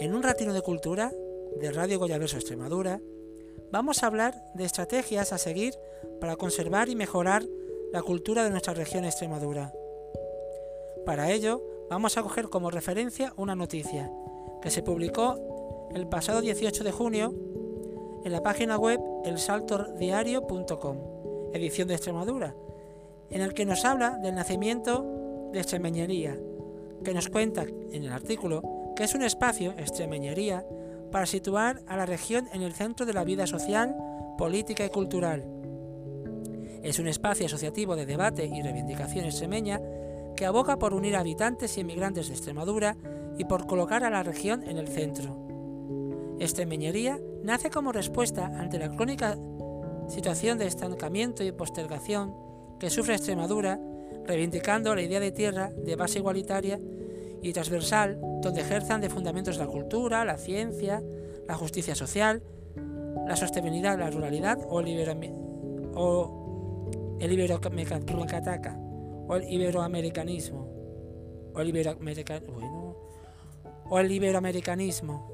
En un ratino de cultura de Radio Goyaverso Extremadura, vamos a hablar de estrategias a seguir para conservar y mejorar la cultura de nuestra región Extremadura. Para ello, vamos a coger como referencia una noticia que se publicó el pasado 18 de junio en la página web elsaltordiario.com, edición de Extremadura, en el que nos habla del nacimiento de Extremeñería, que nos cuenta en el artículo es un espacio, Extremeñería, para situar a la región en el centro de la vida social, política y cultural. Es un espacio asociativo de debate y reivindicación extremeña que aboga por unir habitantes y emigrantes de Extremadura y por colocar a la región en el centro. Extremeñería nace como respuesta ante la crónica situación de estancamiento y postergación que sufre Extremadura, reivindicando la idea de tierra de base igualitaria y transversal, donde ejerzan de fundamentos la cultura, la ciencia, la justicia social, la sostenibilidad, la ruralidad o el, o el o el iberoamericanismo o el, o el iberoamericanismo.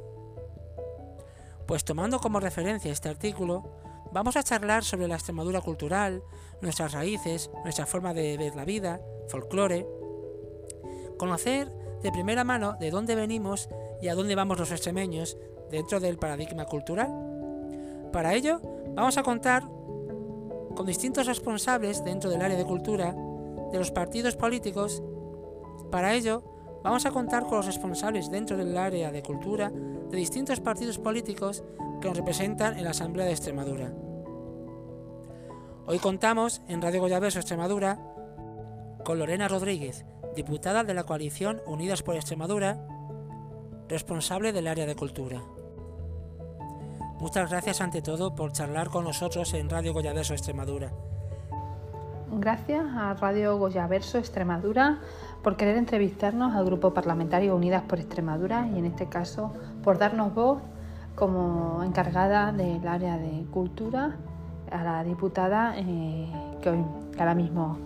Pues tomando como referencia este artículo, vamos a charlar sobre la Extremadura cultural, nuestras raíces, nuestra forma de ver la vida, folclore, conocer de primera mano de dónde venimos y a dónde vamos los extremeños dentro del paradigma cultural. Para ello, vamos a contar con distintos responsables dentro del área de cultura de los partidos políticos. Para ello, vamos a contar con los responsables dentro del área de cultura de distintos partidos políticos que nos representan en la Asamblea de Extremadura. Hoy contamos en Radio Goyaverso Extremadura con Lorena Rodríguez, diputada de la coalición Unidas por Extremadura, responsable del área de cultura. Muchas gracias ante todo por charlar con nosotros en Radio Goyaverso Extremadura. Gracias a Radio Goyaverso Extremadura por querer entrevistarnos al Grupo Parlamentario Unidas por Extremadura y en este caso por darnos voz como encargada del área de cultura a la diputada eh, que hoy ahora mismo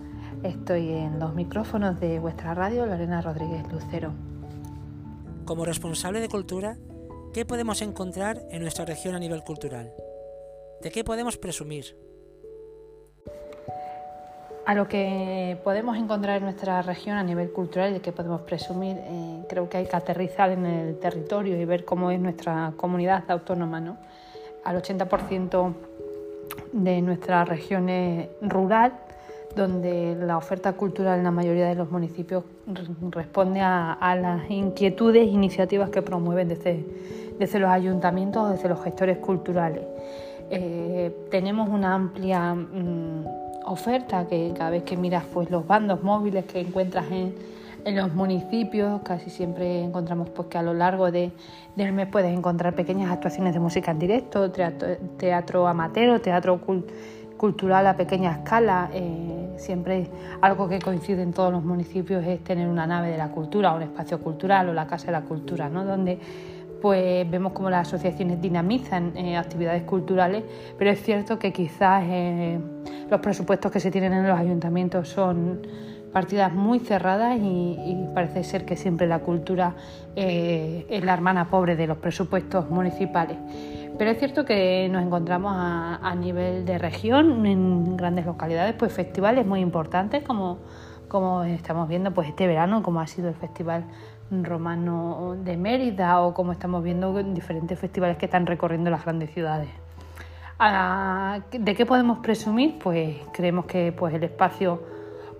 Estoy en los micrófonos de vuestra radio, Lorena Rodríguez Lucero. Como responsable de cultura, ¿qué podemos encontrar en nuestra región a nivel cultural? ¿De qué podemos presumir? A lo que podemos encontrar en nuestra región a nivel cultural y de qué podemos presumir, eh, creo que hay que aterrizar en el territorio y ver cómo es nuestra comunidad autónoma. ¿no? Al 80% de nuestra región es rural donde la oferta cultural en la mayoría de los municipios responde a, las inquietudes e iniciativas que promueven desde, desde los ayuntamientos o desde los gestores culturales. Eh, tenemos una amplia mm, oferta que cada vez que miras pues, los bandos móviles que encuentras en, en los municipios, casi siempre encontramos pues, que a lo largo de, del mes puedes encontrar pequeñas actuaciones de música en directo, teatro, teatro amateur, teatro cultural cultural a pequeña escala. Eh, siempre algo que coincide en todos los municipios es tener una nave de la cultura, un espacio cultural o la Casa de la Cultura, ¿no? donde pues vemos cómo las asociaciones dinamizan eh, actividades culturales, pero es cierto que quizás eh, los presupuestos que se tienen en los ayuntamientos son partidas muy cerradas y, parece ser que siempre la cultura es la hermana pobre de los presupuestos municipales. Pero es cierto que nos encontramos a, nivel de región, en grandes localidades, pues festivales muy importantes, como, como estamos viendo pues este verano, como ha sido el Festival Romano de Mérida o como estamos viendo diferentes festivales que están recorriendo las grandes ciudades. Ah, ¿De qué podemos presumir? Pues creemos que pues, el espacio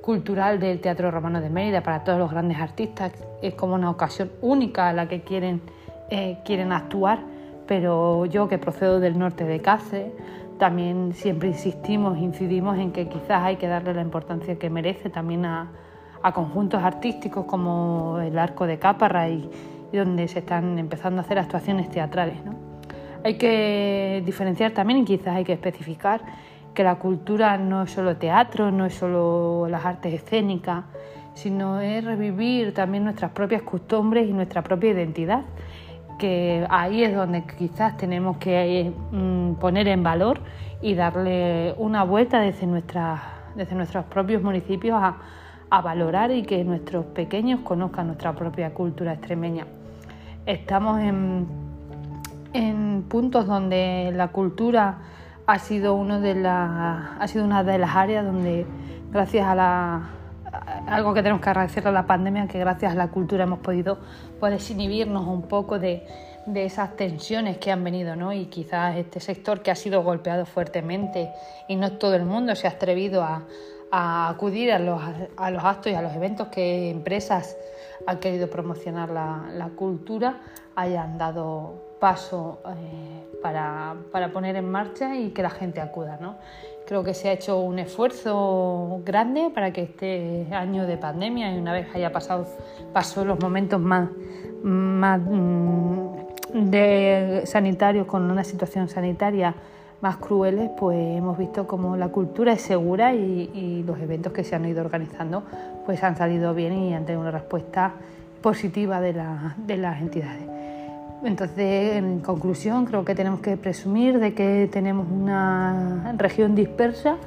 cultural del Teatro Romano de Mérida para todos los grandes artistas es como una ocasión única a la que quieren, eh, quieren actuar pero yo que procedo del norte de Cáceres, también siempre insistimos, incidimos en que quizás hay que darle la importancia que merece también a, conjuntos artísticos como el Arco de Cáparra y, donde se están empezando a hacer actuaciones teatrales. Hay que diferenciar también y quizás hay que especificar que la cultura no es solo teatro, no es solo las artes escénicas, sino es revivir también nuestras propias costumbres y nuestra propia identidad que ahí es donde quizás tenemos que mm, poner en valor y darle una vuelta desde, desde nuestros propios municipios a, valorar y que nuestros pequeños conozcan nuestra propia cultura extremeña. Estamos en, en puntos donde la cultura ha sido, uno de la, ha sido una de las áreas donde, gracias a la algo que tenemos que agradecer a la pandemia, que gracias a la cultura hemos podido pues, desinhibirnos un poco de, de esas tensiones que han venido, ¿no? Y quizás este sector que ha sido golpeado fuertemente y no todo el mundo se ha atrevido a, acudir a los, a los, actos y a los eventos que empresas han querido promocionar la, la cultura hayan dado paso eh, para, para, poner en marcha y que la gente acuda. ¿no? Creo que se ha hecho un esfuerzo grande para que este año de pandemia, y una vez haya pasado, pasó los momentos más, más mm, de sanitarios con una situación sanitaria más crueles, pues hemos visto como la cultura es segura y, los eventos que se han ido organizando pues han salido bien y han tenido una respuesta positiva de, de las entidades. Entonces, en conclusión, creo que tenemos que presumir de que tenemos una región dispersa,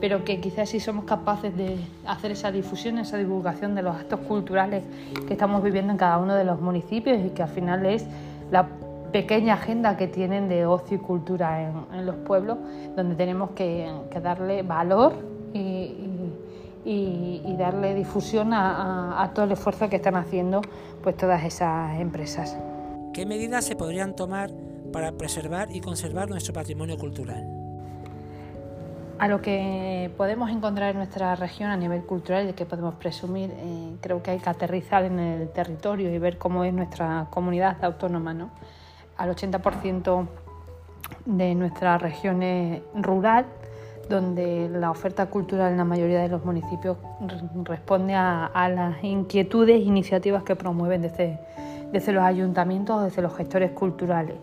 pero que quizás sí somos capaces de hacer esa difusión, esa divulgación de los actos culturales que estamos viviendo en cada uno de los municipios y que al final es la pequeña agenda que tienen de ocio y cultura en, los pueblos, donde tenemos que, darle valor y, darle difusión a, todo el esfuerzo que están haciendo pues todas esas empresas. ¿Qué medidas se podrían tomar para preservar y conservar nuestro patrimonio cultural? A lo que podemos encontrar en nuestra región a nivel cultural y que podemos presumir, eh, creo que hay que aterrizar en el territorio y ver cómo es nuestra comunidad autónoma. ¿no? al 80% de nuestra región es rural, donde la oferta cultural en la mayoría de los municipios responde a, las inquietudes e iniciativas que promueven desde, desde los ayuntamientos o desde los gestores culturales.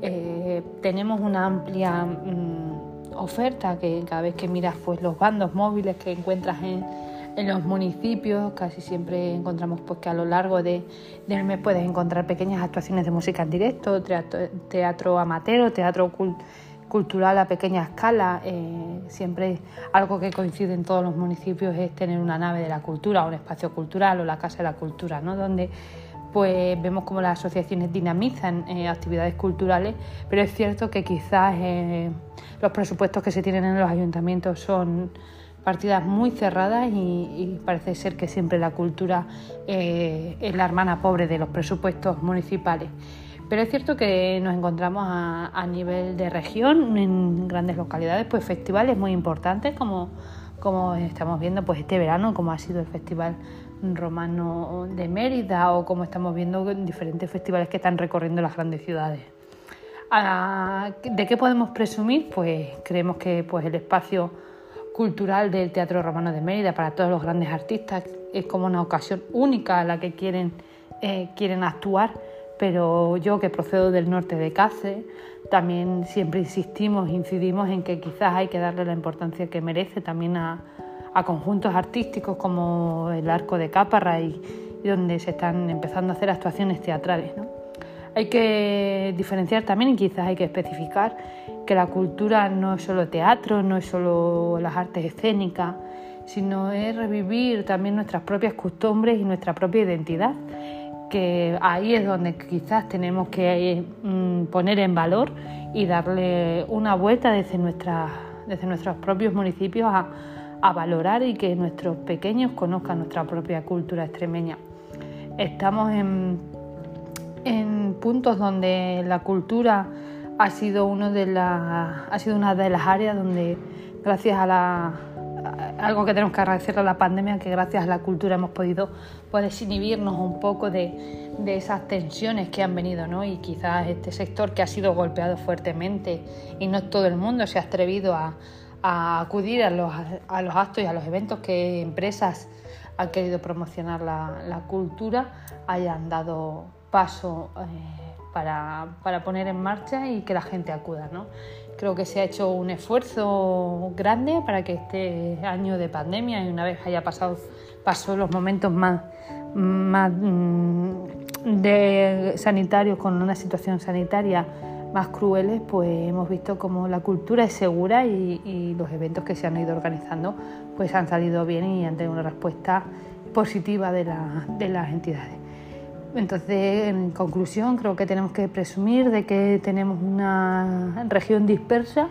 Eh, tenemos una amplia mm, oferta que cada vez que miras pues, los bandos móviles que encuentras en, en los municipios casi siempre encontramos pues, que a lo largo de, del mes puedes encontrar pequeñas actuaciones de música en directo, teatro, amateur, teatro cultural a pequeña escala. Eh, siempre algo que coincide en todos los municipios es tener una nave de la cultura, un espacio cultural o la Casa de la Cultura, ¿no? donde pues vemos cómo las asociaciones dinamizan eh, actividades culturales, pero es cierto que quizás eh, los presupuestos que se tienen en los ayuntamientos son partidas muy cerradas y, parece ser que siempre la cultura eh, es la hermana pobre de los presupuestos municipales. Pero es cierto que nos encontramos a, nivel de región, en grandes localidades, pues festivales muy importantes como, como estamos viendo pues este verano, como ha sido el Festival Romano de Mérida o como estamos viendo diferentes festivales que están recorriendo las grandes ciudades. Ah, ¿De qué podemos presumir? Pues creemos que pues, el espacio cultural del Teatro Romano de Mérida para todos los grandes artistas. Es como una ocasión única a la que quieren, eh, quieren actuar, pero yo que procedo del norte de Cáceres, también siempre insistimos, incidimos en que quizás hay que darle la importancia que merece también a, conjuntos artísticos como el Arco de Cáparra y, y, donde se están empezando a hacer actuaciones teatrales. ¿no? Hay que diferenciar también y quizás hay que especificar que la cultura no es solo teatro, no es solo las artes escénicas, sino es revivir también nuestras propias costumbres y nuestra propia identidad, que ahí es donde quizás tenemos que mm, poner en valor y darle una vuelta desde, desde nuestros propios municipios a, a valorar y que nuestros pequeños conozcan nuestra propia cultura extremeña. Estamos en en puntos donde la cultura ha sido, uno de la, ha sido una de las áreas donde, gracias a la algo que tenemos que agradecer a la pandemia, que gracias a la cultura hemos podido pues, desinhibirnos un poco de, de, esas tensiones que han venido, ¿no? Y quizás este sector que ha sido golpeado fuertemente y no todo el mundo se ha atrevido a, a acudir a los, a los, actos y a los eventos que empresas han querido promocionar la, la cultura, hayan dado paso eh, para, para, poner en marcha y que la gente acuda. ¿no? Creo que se ha hecho un esfuerzo grande para que este año de pandemia, y una vez haya pasado pasó los momentos más, más mm, de sanitarios con una situación sanitaria más crueles, pues hemos visto como la cultura es segura y, y, los eventos que se han ido organizando pues han salido bien y han tenido una respuesta positiva de, la, de las entidades. Entonces, en conclusión, creo que tenemos que presumir de que tenemos una región dispersa,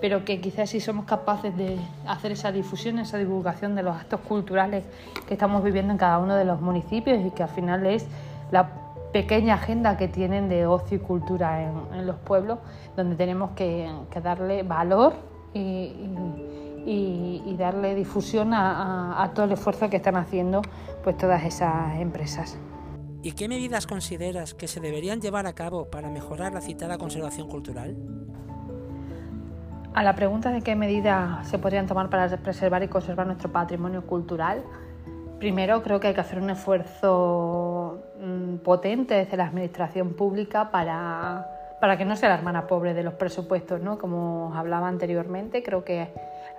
pero que quizás si somos capaces de hacer esa difusión, esa divulgación de los actos culturales que estamos viviendo en cada uno de los municipios y que al final es la pequeña agenda que tienen de ocio y cultura en, los pueblos, donde tenemos que, darle valor y, darle difusión a, a todo el esfuerzo que están haciendo pues todas esas empresas. ¿Y qué medidas consideras que se deberían llevar a cabo para mejorar la citada conservación cultural? A la pregunta de qué medidas se podrían tomar para preservar y conservar nuestro patrimonio cultural, primero creo que hay que hacer un esfuerzo mm, potente desde la administración pública para, para que no sea la hermana pobre de los presupuestos, ¿no? Como hablaba anteriormente, creo que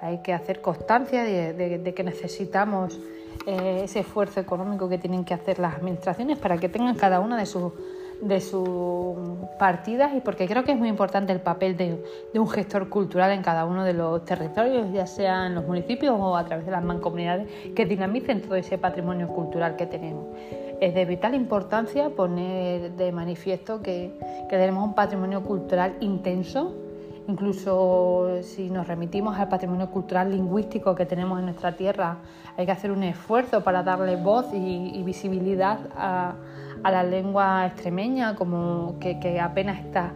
hay que hacer constancia de que necesitamos eh, ese esfuerzo económico que tienen que hacer las administraciones para que tengan cada una de sus de sus partidas y porque creo que es muy importante el papel de, un gestor cultural en cada uno de los territorios, ya sea en los municipios o a través de las mancomunidades, que dinamicen todo ese patrimonio cultural que tenemos. Es de vital importancia poner de manifiesto que, que tenemos un patrimonio cultural intenso, Incluso si nos remitimos al patrimonio cultural lingüístico que tenemos en nuestra tierra, hay que hacer un esfuerzo para darle voz y, visibilidad a, la lengua extremeña, como que, apenas está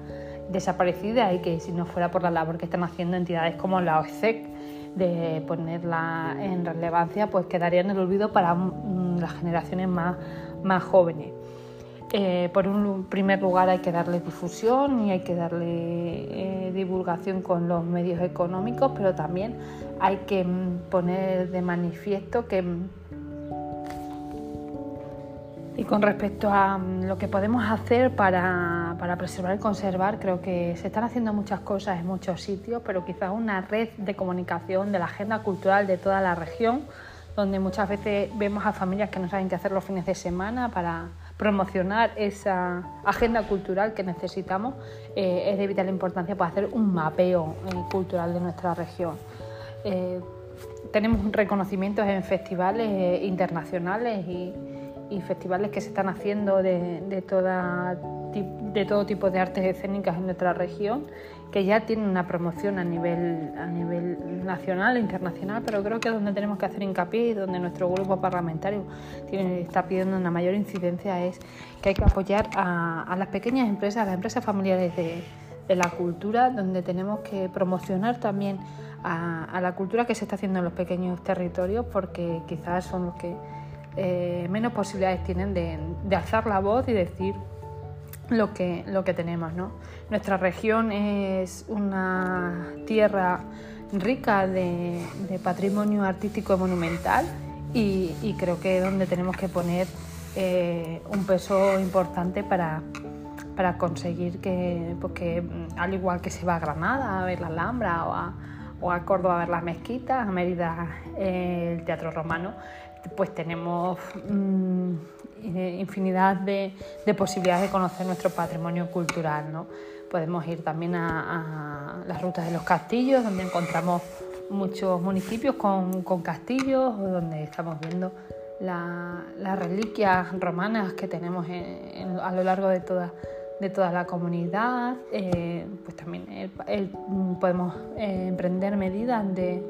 desaparecida y que si no fuera por la labor que están haciendo entidades como la OECEC de ponerla en relevancia, pues quedaría en el olvido para mm, las generaciones más jóvenes. Eh, por un primer lugar hay que darle difusión y hay que darle eh, divulgación con los medios económicos, pero también hay que mm, poner de manifiesto que... Y con respecto a mm, lo que podemos hacer para, preservar y conservar, creo que se están haciendo muchas cosas en muchos sitios, pero quizás una red de comunicación de la agenda cultural de toda la región, donde muchas veces vemos a familias que no saben qué hacer los fines de semana para promocionar esa agenda cultural que necesitamos, eh, es de vital importancia para hacer un mapeo eh, cultural de nuestra región. Eh, tenemos reconocimientos en festivales internacionales y, festivales que se están haciendo de, de, de todo tipo de artes escénicas en nuestra región que ya tiene una promoción a nivel, a nivel nacional e internacional, pero creo que donde tenemos que hacer hincapié y donde nuestro grupo parlamentario tiene, está pidiendo una mayor incidencia es que hay que apoyar a, las pequeñas empresas, a las empresas familiares de, la cultura, donde tenemos que promocionar también a, la cultura que se está haciendo en los pequeños territorios, porque quizás son los que eh, menos posibilidades tienen de, alzar la voz y decir lo que, lo que tenemos. ¿no? Nuestra región es una tierra rica de, patrimonio artístico monumental y, creo que es donde tenemos que poner eh, un peso importante para, conseguir que, pues al igual que se va a Granada a ver la Alhambra o a, o a Córdoba a ver las mezquitas, a Mérida eh, el Teatro Romano, pues tenemos mm, infinidad de, posibilidades de conocer nuestro patrimonio cultural. ¿no? Podemos ir también a, las rutas de los castillos, donde encontramos muchos municipios con, castillos, donde estamos viendo las reliquias romanas que tenemos a lo largo de toda, de toda la comunidad. Eh, pues también podemos eh, emprender medidas de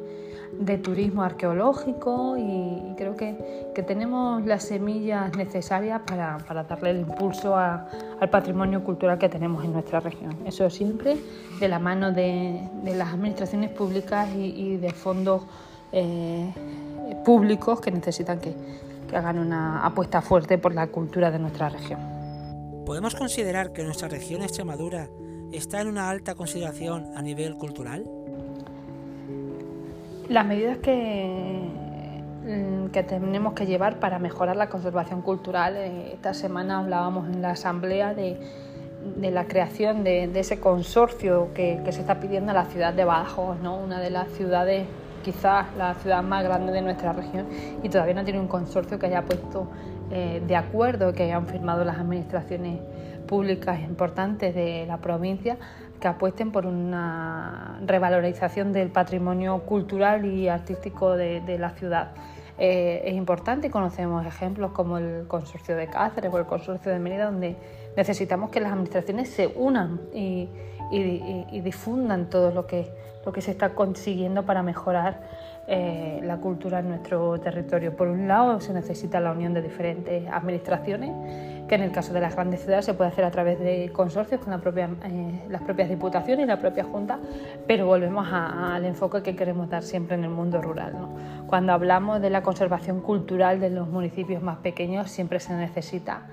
de turismo arqueológico y, creo que, tenemos las semillas necesarias para, darle el impulso al patrimonio cultural que tenemos en nuestra región. Eso siempre de la mano de, las administraciones públicas y, de fondos eh, públicos que necesitan que, que hagan una apuesta fuerte por la cultura de nuestra región. ¿Podemos considerar que nuestra región Extremadura está en una alta consideración a nivel cultural? Las medidas que, mm, que tenemos que llevar para mejorar la conservación cultural. Eh, esta semana hablábamos en la asamblea de, la creación de, ese consorcio que, se está pidiendo a la ciudad de Badajoz, ¿no? una de las ciudades, quizás la ciudad más grande de nuestra región, y todavía no tiene un consorcio que haya puesto eh, de acuerdo, que hayan firmado las administraciones públicas importantes de la provincia que apuesten por una revalorización del patrimonio cultural y artístico de, la ciudad. eh, es importante. Conocemos ejemplos como el Consorcio de Cáceres o el Consorcio de Mérida, donde necesitamos que las administraciones se unan y, difundan todo lo que, lo que se está consiguiendo para mejorar eh, la cultura en nuestro territorio. Por un lado, se necesita la unión de diferentes administraciones, que en el caso de las grandes ciudades se puede hacer a través de consorcios con eh, las propias diputaciones y la propia Junta, pero volvemos al enfoque que queremos dar siempre en el mundo rural. Cuando hablamos de la conservación cultural de los municipios más pequeños, siempre se necesita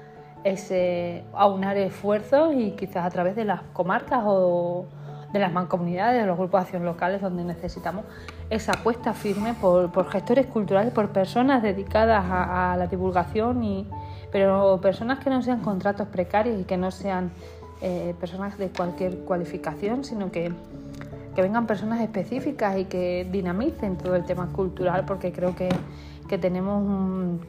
ese aunar esfuerzos y quizás a través de las comarcas o de las mancomunidades, de los grupos de acción locales, donde necesitamos esa apuesta firme por, gestores culturales, por personas dedicadas a, la divulgación, y, pero personas que no sean contratos precarios y que no sean eh, personas de cualquier cualificación, sino que, que, vengan personas específicas y que dinamicen todo el tema cultural, porque creo que, que tenemos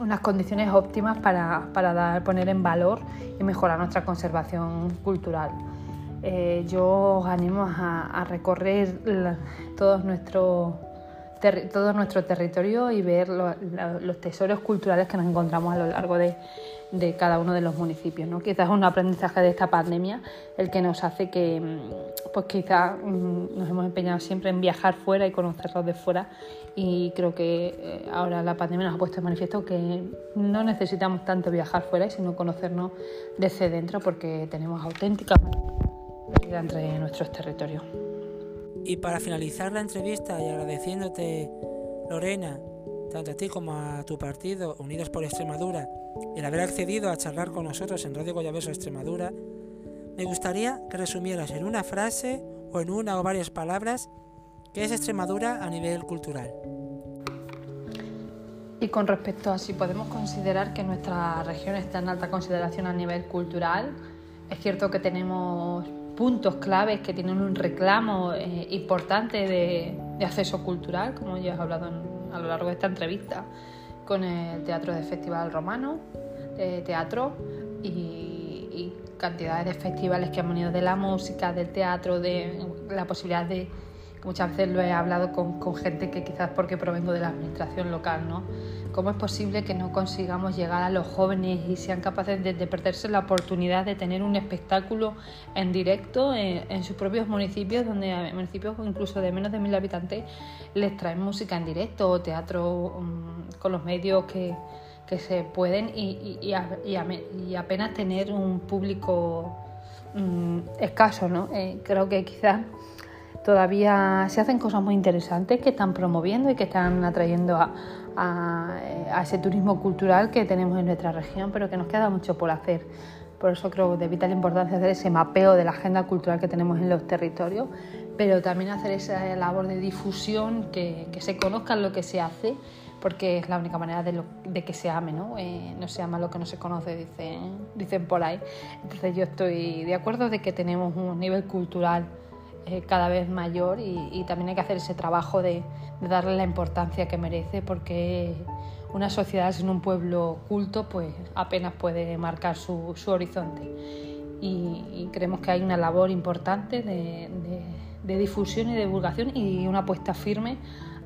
unas condiciones óptimas para, para dar, poner en valor y mejorar nuestra conservación cultural. Eh, yo os animo a, recorrer todo, nuestro, todo nuestro territorio y ver los tesoros culturales que nos encontramos a lo largo de, cada uno de los municipios. ¿no? Quizás es un aprendizaje de esta pandemia el que nos hace que, mm, pues quizás mm, nos hemos empeñado siempre en viajar fuera y conocerlos de fuera y creo que eh, ahora la pandemia nos ha puesto de manifiesto que no necesitamos tanto viajar fuera, sino conocernos desde dentro porque tenemos auténticas entre nuestros territorios. Y para finalizar la entrevista y agradeciéndote, Lorena, tanto a ti como a tu partido, Unidos por Extremadura, el haber accedido a charlar con nosotros en Radio Goyabeso Extremadura, me gustaría que resumieras en una frase o en una o varias palabras qué es Extremadura a nivel cultural. Y con respecto a si podemos considerar que nuestra región está en alta consideración a nivel cultural, es cierto que tenemos puntos claves que tienen un reclamo eh, importante de, acceso cultural, como ya he hablado a lo largo de esta entrevista, con el Teatro de Festival Romano, de teatro y, cantidades de festivales que han venido de la música, del teatro, de la posibilidad de, muchas veces lo he hablado con, gente que quizás porque provengo de la administración local, ¿no? ¿Cómo es posible que no consigamos llegar a los jóvenes y sean capaces de, perderse la oportunidad de tener un espectáculo en directo en, sus propios municipios, donde municipios incluso de menos de mil habitantes les traen música en directo o teatro mm, con los medios que, se pueden y, apenas tener un público mm, escaso, ¿no? Eh, creo que quizás todavía se hacen cosas muy interesantes que están promoviendo y que están atrayendo a, ese turismo cultural que tenemos en nuestra región, pero que nos queda mucho por hacer. Por eso creo de vital importancia hacer ese mapeo de la agenda cultural que tenemos en los territorios, pero también hacer esa labor de difusión, que, se conozca lo que se hace, porque es la única manera de, que se ame, ¿no? Eh, no se ama lo que no se conoce, dicen, dicen por ahí. Entonces yo estoy de acuerdo de que tenemos un nivel cultural eh, cada vez mayor y, también hay que hacer ese trabajo de, darle la importancia que merece porque una sociedad sin un pueblo culto pues apenas puede marcar su, horizonte y, creemos que hay una labor importante de, difusión y divulgación y una apuesta firme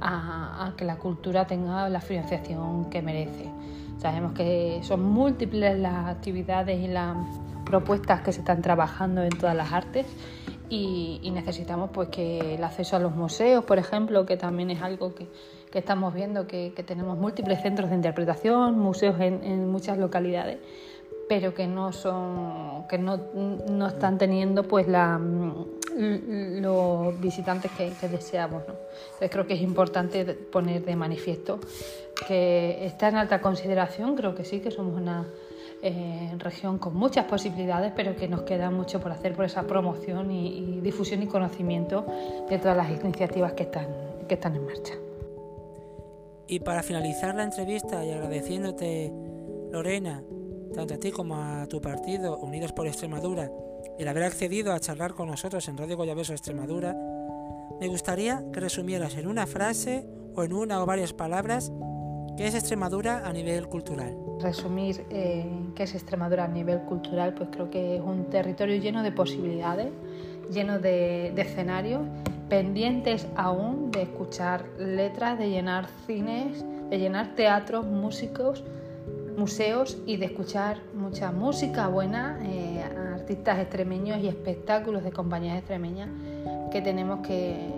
a, que la cultura tenga la financiación que merece. Sabemos que son múltiples las actividades y las propuestas que se están trabajando en todas las artes y, necesitamos pues que el acceso a los museos, por ejemplo, que también es algo que, que estamos viendo, que, tenemos múltiples centros de interpretación, museos en, muchas localidades, pero que no son, que no, no están teniendo pues la, los visitantes que, deseamos. Entonces creo que es importante poner de manifiesto que está en alta consideración, creo que sí, que somos una en región con muchas posibilidades, pero que nos queda mucho por hacer por esa promoción y, difusión y conocimiento de todas las iniciativas que están, que están en marcha. Y para finalizar la entrevista y agradeciéndote, Lorena, tanto a ti como a tu partido, Unidos por Extremadura, el haber accedido a charlar con nosotros en Radio Goyabeso Extremadura, me gustaría que resumieras en una frase o en una o varias palabras qué es Extremadura a nivel cultural resumir eh, qué es Extremadura a nivel cultural, pues creo que es un territorio lleno de posibilidades, lleno de, escenarios, pendientes aún de escuchar letras, de llenar cines, de llenar teatros, músicos, museos y de escuchar mucha música buena, eh, artistas extremeños y espectáculos de compañías extremeñas que tenemos que,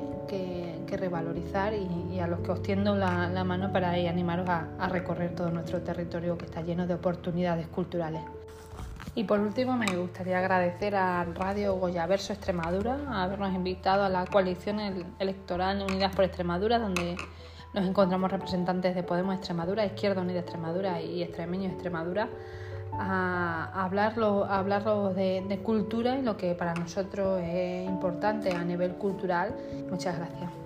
revalorizar y, a los que os tiendo la, mano para animaros a, recorrer todo nuestro territorio que está lleno de oportunidades culturales. Y por último me gustaría agradecer a Radio Goyaverso Extremadura habernos invitado a la coalición electoral Unidas por Extremadura, donde nos encontramos representantes de Podemos Extremadura, Izquierda Unida Extremadura y Extremeño Extremadura a hablarlo, hablarlo de, de cultura y lo que para nosotros es importante a nivel cultural. Muchas gracias.